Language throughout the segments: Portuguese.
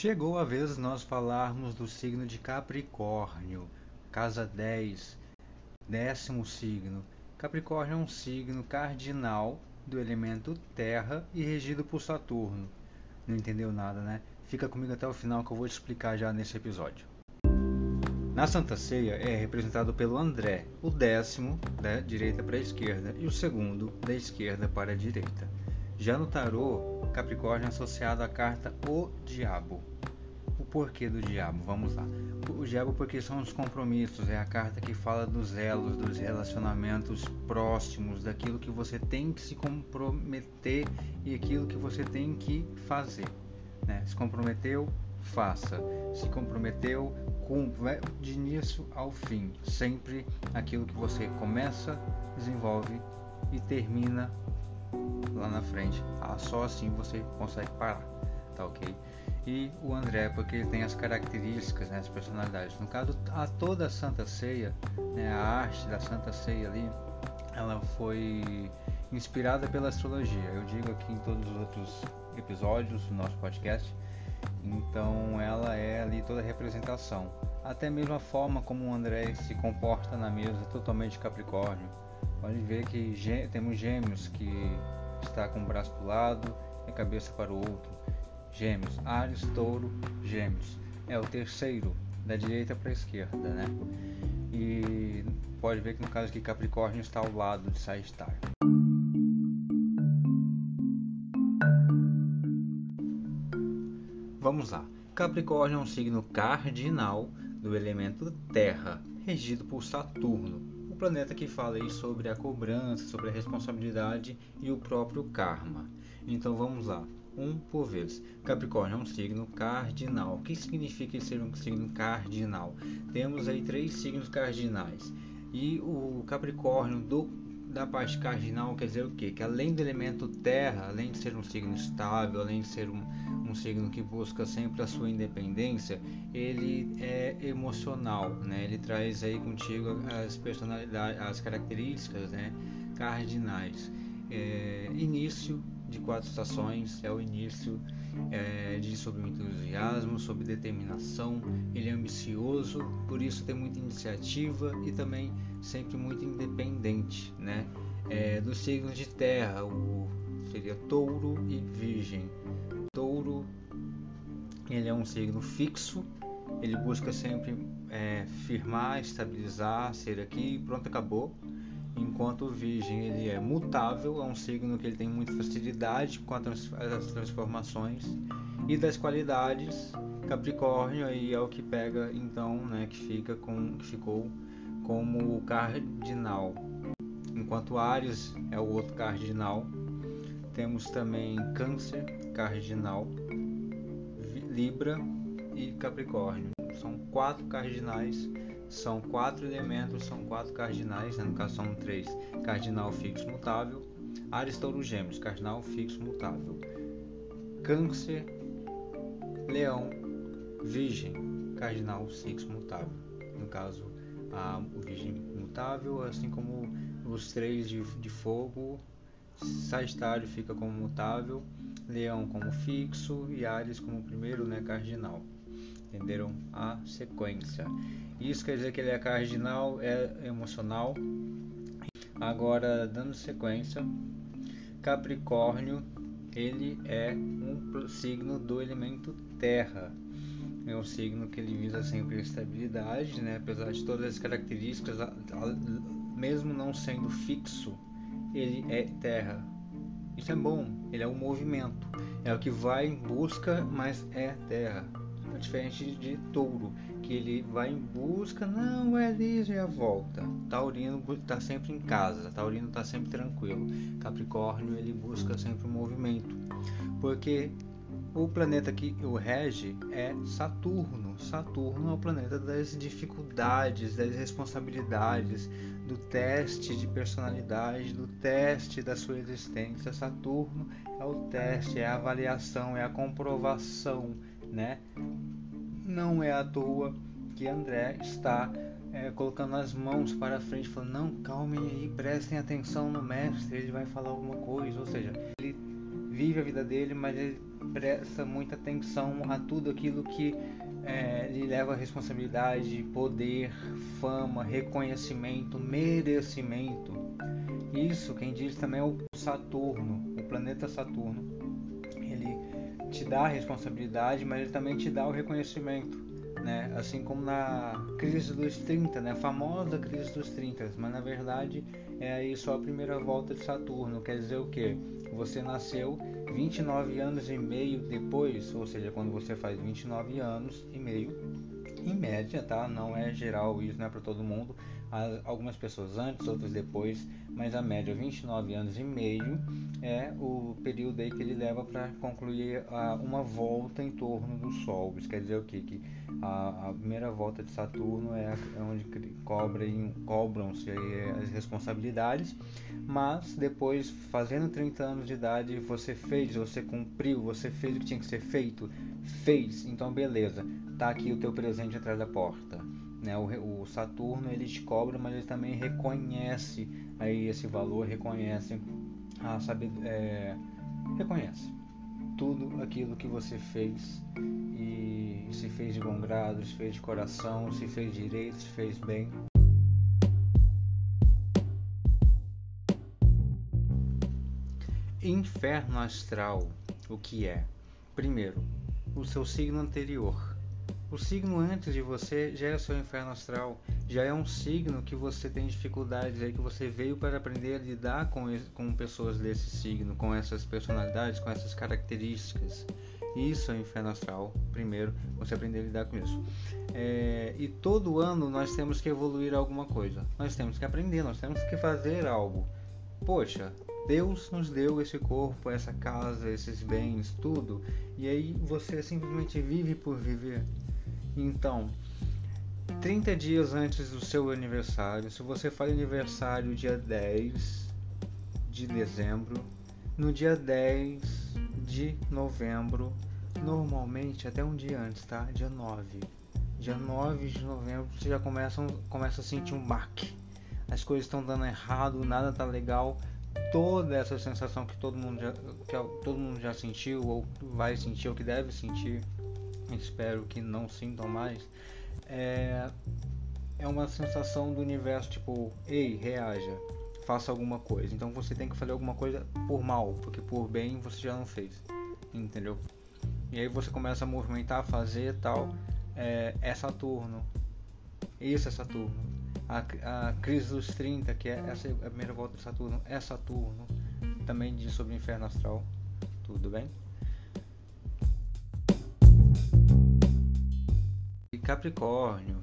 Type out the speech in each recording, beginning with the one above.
Chegou a vez nós falarmos do signo de Capricórnio, casa 10, décimo signo. Capricórnio é um signo cardinal do elemento terra e regido por Saturno. Não entendeu nada, né? Fica comigo até o final que eu vou te explicar já nesse episódio. Na Santa Ceia é representado pelo André, o décimo da direita para a esquerda e o segundo da esquerda para a direita. Já no tarô, Capricórnio é associado à carta O Diabo. O porquê do diabo? Vamos lá. O diabo porque são os compromissos, é a carta que fala dos elos, dos relacionamentos próximos, daquilo que você tem que se comprometer e aquilo que você tem que fazer. Né? Se comprometeu, faça. Se comprometeu, cumpra de início ao fim. Sempre aquilo que você começa, desenvolve e termina lá na frente. Tá? Só assim você consegue parar, tá ok? E o André, porque ele tem as características, né, as personalidades. No caso, a toda a Santa Ceia, né, a arte da Santa Ceia ali, ela foi inspirada pela astrologia. Eu digo aqui em todos os outros episódios do nosso podcast. Então, ela é ali toda a representação. Até mesmo a forma como o André se comporta na mesa, totalmente Capricórnio Pode ver que temos gêmeos que está com o braço para o lado e a cabeça para o outro. Gêmeos, Ares, Touro, Gêmeos. É o terceiro, da direita para a esquerda, né? E pode ver que no caso aqui Capricórnio está ao lado de Sagitário. Vamos lá. Capricórnio é um signo cardinal do elemento Terra, regido por Saturno, planeta que fala aí sobre a cobrança, sobre a responsabilidade e o próprio karma. Então vamos lá, um por vez. Capricórnio é um signo cardinal. O que significa ser um signo cardinal? Temos aí três signos cardinais. E o Capricórnio do da parte cardinal quer dizer o quê? Que além do elemento terra, além de ser um signo estável, além de ser um, um signo que busca sempre a sua independência, ele é emocional, né? Ele traz aí contigo as personalidades, as características, né? Cardinais. É, início de quatro estações é o início é, de sobre entusiasmo, sobre determinação. Ele é ambicioso, por isso tem muita iniciativa e também sempre muito independente, né? É, dos signos de terra, o, seria touro e virgem. Touro, ele é um signo fixo, ele busca sempre é, firmar, estabilizar, ser aqui, pronto, acabou. Enquanto o Virgem ele é mutável, é um signo que ele tem muita facilidade com as transformações e das qualidades. Capricórnio aí é o que pega então, né, que fica com que ficou como o cardinal. Enquanto Ares é o outro cardinal, temos também Câncer, cardinal, Libra e Capricórnio. São quatro cardinais, são quatro elementos, são quatro cardinais, né? no caso são três: cardinal fixo mutável, Ares, Touro, Gêmeos, cardinal fixo mutável, Câncer, Leão, Virgem, cardinal fixo mutável. No caso, a, Virgem mutável, assim como os três de, de fogo, Sagitário fica como mutável, Leão como fixo e Ares como primeiro, né, cardinal. Entenderam a sequência? Isso quer dizer que ele é cardinal, é emocional. Agora, dando sequência, Capricórnio, ele é um signo do elemento Terra. É um signo que ele visa sempre a estabilidade, né? apesar de todas as características, mesmo não sendo fixo, ele é terra. Isso é bom, ele é um movimento, é o que vai em busca, mas é terra. É diferente de touro, que ele vai em busca, não é liso e a volta. Taurino está sempre em casa, Taurino está sempre tranquilo. Capricórnio ele busca sempre o movimento, porque o planeta que o rege é Saturno. Saturno é o planeta das dificuldades, das responsabilidades, do teste de personalidade, do teste da sua existência. Saturno é o teste, é a avaliação, é a comprovação, né? Não é à toa que André está é, colocando as mãos para frente, falando: não, calmem aí, prestem atenção no mestre, ele vai falar alguma coisa. Ou seja, ele vive a vida dele, mas ele presta muita atenção a tudo aquilo que é, lhe leva responsabilidade, poder, fama, reconhecimento, merecimento. Isso quem diz também é o Saturno, o planeta Saturno. Ele te dá a responsabilidade, mas ele também te dá o reconhecimento né? Assim como na crise dos 30, né? A famosa crise dos 30, mas na verdade é aí só a primeira volta de Saturno, quer dizer o que? Você nasceu 29 anos e meio depois, ou seja, quando você faz 29 anos e meio, em média, tá? Não é geral isso, não é para todo mundo. Algumas pessoas antes, outras depois, mas a média 29 anos e meio é o período aí que ele leva para concluir a, uma volta em torno do Sol. Isso quer dizer o quê? Que a, a primeira volta de Saturno é, é onde cobra, cobram-se as responsabilidades, mas depois, fazendo 30 anos de idade, você fez, você cumpriu, você fez o que tinha que ser feito, fez, então beleza, tá aqui o teu presente atrás da porta. Né? O, o Saturno ele te cobra, mas ele também reconhece aí esse valor, reconhece a saber, é, reconhece tudo aquilo que você fez e se fez de bom grado, se fez de coração, se fez direito, se fez bem. Inferno astral, o que é? Primeiro, o seu signo anterior. O signo antes de você já é seu inferno astral, já é um signo que você tem dificuldades aí, que você veio para aprender a lidar com, com pessoas desse signo, com essas personalidades, com essas características. Isso é o inferno astral, primeiro, você aprender a lidar com isso. É, e todo ano nós temos que evoluir alguma coisa, nós temos que aprender, nós temos que fazer algo. Poxa, Deus nos deu esse corpo, essa casa, esses bens, tudo, e aí você simplesmente vive por viver. Então, 30 dias antes do seu aniversário, se você faz aniversário dia 10 de dezembro, no dia 10 de novembro, normalmente até um dia antes, tá? Dia 9. Dia 9 de novembro você já começa, começa a sentir um baque. As coisas estão dando errado, nada tá legal. Toda essa sensação que todo mundo já, que todo mundo já sentiu, ou vai sentir, ou que deve sentir, espero que não sintam mais, é, é uma sensação do universo tipo, ei, reaja, faça alguma coisa. Então você tem que fazer alguma coisa por mal, porque por bem você já não fez, entendeu? E aí você começa a movimentar, fazer tal. É, é Saturno. Isso é Saturno. A, a crise dos 30, que é essa é a primeira volta de Saturno, é Saturno. Também diz sobre o inferno astral. Tudo bem? Capricórnio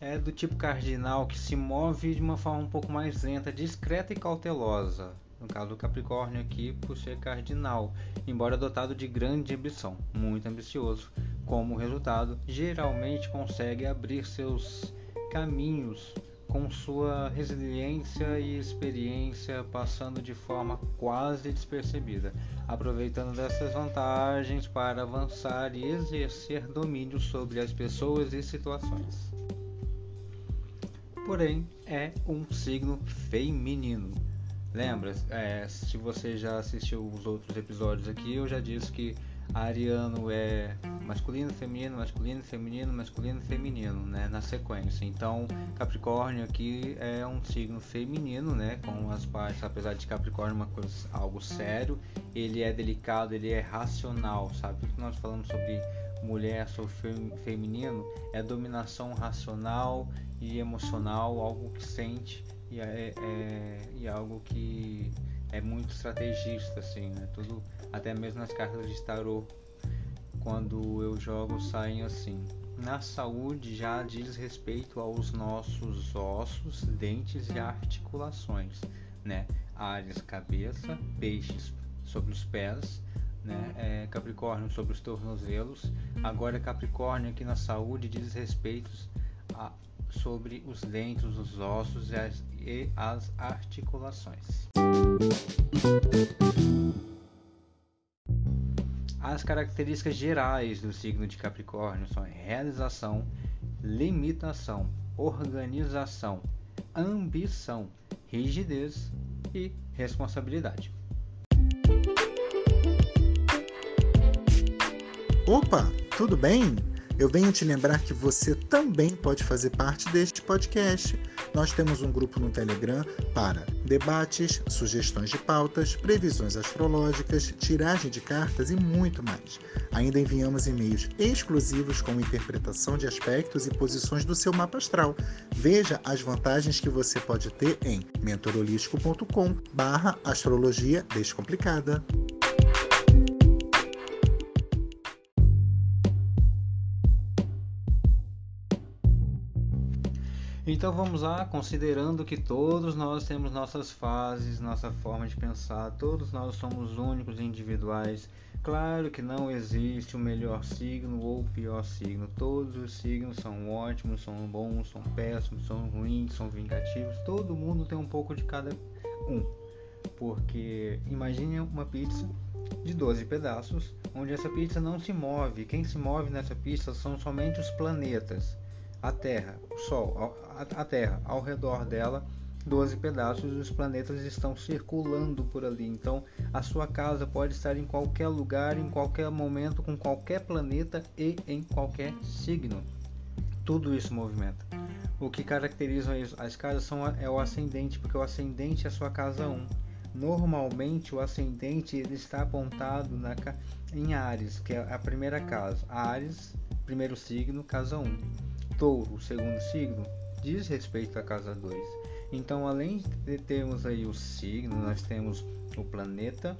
é do tipo cardinal que se move de uma forma um pouco mais lenta, discreta e cautelosa. No caso do Capricórnio aqui, por ser cardinal, embora dotado de grande ambição, muito ambicioso. Como resultado, geralmente consegue abrir seus caminhos com sua resiliência e experiência passando de forma quase despercebida, aproveitando dessas vantagens para avançar e exercer domínio sobre as pessoas e situações. Porém, é um signo feminino. Lembra? É, se você já assistiu os outros episódios aqui, eu já disse que ariano é masculino, feminino, masculino, feminino, masculino, feminino, né, na sequência. Então, Capricórnio aqui é um signo feminino, né, com as partes, apesar de Capricórnio uma coisa algo sério, ele é delicado, ele é racional, sabe? Tudo que nós falamos sobre mulher, sobre feminino, é dominação racional e emocional, algo que sente e é, é, e algo que é muito estrategista, assim, né? Tudo, até mesmo nas cartas de tarô, quando eu jogo, saem assim. Na saúde já diz respeito aos nossos ossos, dentes e articulações, né? Ares, cabeça, peixes sobre os pés, né? É, Capricórnio sobre os tornozelos. Agora Capricórnio aqui na saúde diz respeito a, sobre os dentes, os ossos e as, e as articulações. As características gerais do signo de Capricórnio são realização, limitação, organização, ambição, rigidez e responsabilidade. Opa, tudo bem? Eu venho te lembrar que você também pode fazer parte deste podcast. Nós temos um grupo no Telegram para debates, sugestões de pautas, previsões astrológicas, tiragem de cartas e muito mais. Ainda enviamos e-mails exclusivos com interpretação de aspectos e posições do seu mapa astral. Veja as vantagens que você pode ter em mentorolístico.com/astrologia descomplicada. Então vamos lá, considerando que todos nós temos nossas fases, nossa forma de pensar, todos nós somos únicos e individuais. Claro que não existe o melhor signo ou o pior signo. Todos os signos são ótimos, são bons, são péssimos, são ruins, são vingativos. Todo mundo tem um pouco de cada um. Porque imagine uma pizza de 12 pedaços, onde essa pizza não se move. Quem se move nessa pizza são somente os planetas a Terra, o Sol, a, Terra, ao redor dela, 12 pedaços e os planetas estão circulando por ali. Então, a sua casa pode estar em qualquer lugar, em qualquer momento, com qualquer planeta e em qualquer signo. Tudo isso movimenta. O que caracteriza as casas são, é o ascendente, porque o ascendente é a sua casa 1. Normalmente, o ascendente ele está apontado na, em Ares, que é a primeira casa. Ares, primeiro signo, casa 1 touro, o segundo signo, diz respeito à casa 2. Então, além de termos aí o signo, nós temos o planeta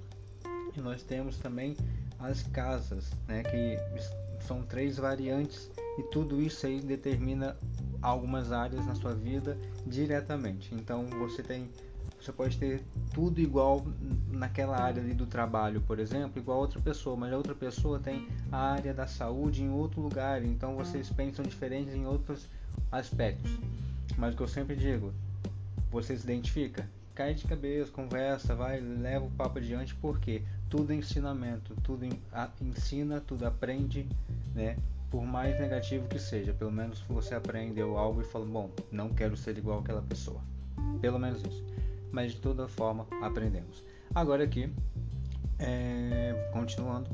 e nós temos também as casas, né, que são três variantes e tudo isso aí determina algumas áreas na sua vida diretamente. Então, você tem você pode ter tudo igual naquela área ali do trabalho, por exemplo, igual a outra pessoa, mas a outra pessoa tem a área da saúde em outro lugar, então vocês pensam diferentes em outros aspectos. Mas o que eu sempre digo, você se identifica, cai de cabeça, conversa, vai, leva o papo adiante, porque tudo é ensinamento, tudo ensina, tudo aprende, né? Por mais negativo que seja, pelo menos você aprendeu algo e falou, bom, não quero ser igual àquela pessoa. Pelo menos isso mas de toda forma aprendemos. Agora aqui, é, continuando.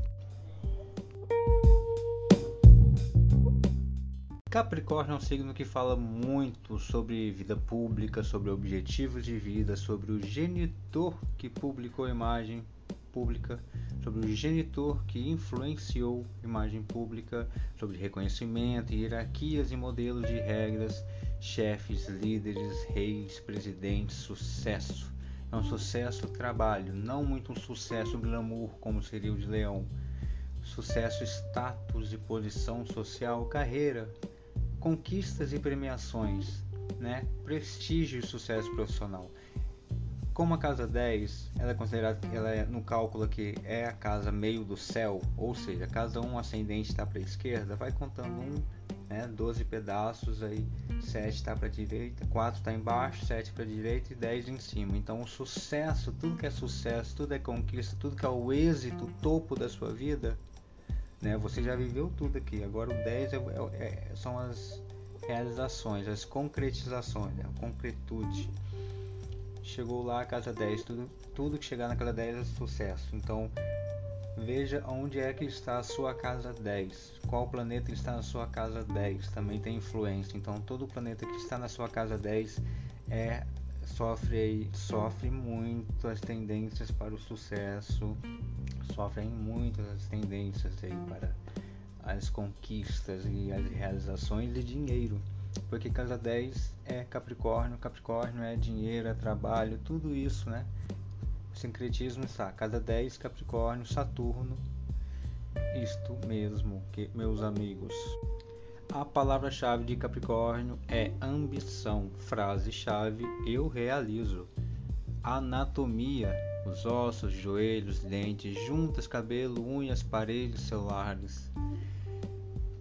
Capricórnio é um signo que fala muito sobre vida pública, sobre objetivos de vida, sobre o genitor que publicou a imagem pública, sobre o genitor que influenciou imagem pública, sobre reconhecimento, hierarquias e modelos de regras chefes, líderes, reis, presidentes, sucesso. É um sucesso trabalho, não muito um sucesso glamour como seria o de Leão. Sucesso, status e posição social, carreira, conquistas e premiações, né? prestígio e sucesso profissional. Como a casa 10, ela é considerada, ela é no cálculo aqui é a casa meio do céu, ou seja, a casa 1 ascendente está para a esquerda, vai contando um né? 12 pedaços aí, 7 está para a direita, 4 está embaixo, 7 para a direita e 10 em cima. Então o sucesso, tudo que é sucesso, tudo é conquista, tudo que é o êxito, o topo da sua vida, né? Você já viveu tudo aqui. Agora o 10 é, é, é, são as realizações, as concretizações, né? a concretude. Chegou lá a casa 10, tudo, tudo que chegar naquela 10 é sucesso. Então Veja onde é que está a sua casa 10. Qual planeta está na sua casa 10 também tem influência. Então todo planeta que está na sua casa 10 é sofre sofre muito as tendências para o sucesso, sofrem muito as tendências aí para as conquistas e as realizações de dinheiro. Porque casa 10 é Capricórnio, Capricórnio é dinheiro, é trabalho, tudo isso, né? Sincretismo está cada 10 Capricórnio, Saturno. Isto mesmo, que meus amigos. A palavra-chave de Capricórnio é ambição. Frase-chave: eu realizo. Anatomia: os ossos, joelhos, dentes, juntas, cabelo, unhas, paredes, celulares.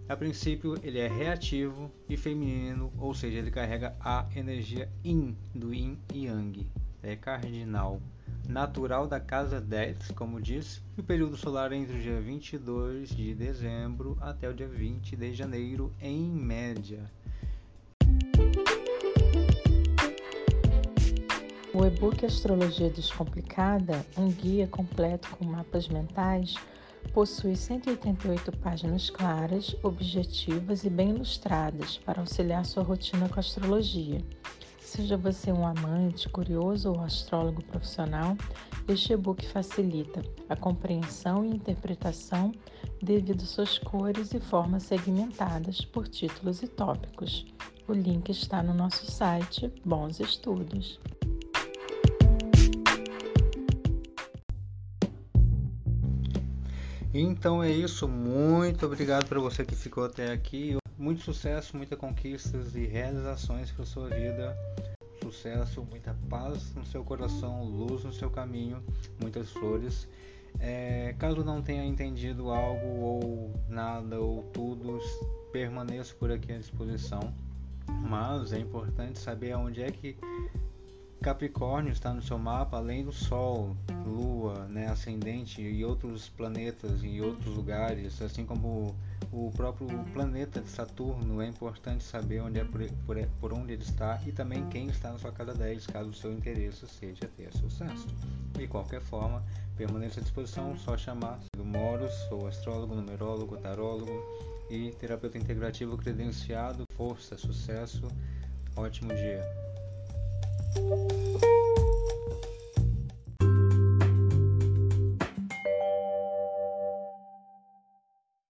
A princípio, ele é reativo e feminino, ou seja, ele carrega a energia yin do yin e yang. É cardinal natural da casa 10, como disse, e o período solar entre o dia 22 de dezembro até o dia 20 de janeiro, em média. O e-book Astrologia Descomplicada, um guia completo com mapas mentais, Possui 188 páginas claras, objetivas e bem ilustradas para auxiliar sua rotina com a astrologia. Seja você um amante, curioso ou astrólogo profissional, este e-book facilita a compreensão e interpretação devido suas cores e formas segmentadas por títulos e tópicos. O link está no nosso site. Bons estudos! Então é isso. Muito obrigado para você que ficou até aqui. Muito sucesso, muitas conquistas e realizações para sua vida. Sucesso, muita paz no seu coração, luz no seu caminho, muitas flores. É, caso não tenha entendido algo ou nada ou tudo, permaneça por aqui à disposição. Mas é importante saber onde é que Capricórnio está no seu mapa, além do Sol, Lua, né, ascendente e outros planetas em outros lugares, assim como o próprio planeta de Saturno, é importante saber onde é por, por, por, onde ele está e também quem está na sua casa 10, caso o seu interesse seja ter sucesso. De qualquer forma, permaneça à disposição, só chamar do Moros, sou astrólogo, numerólogo, tarólogo e terapeuta integrativo credenciado. Força, sucesso, ótimo dia! thank you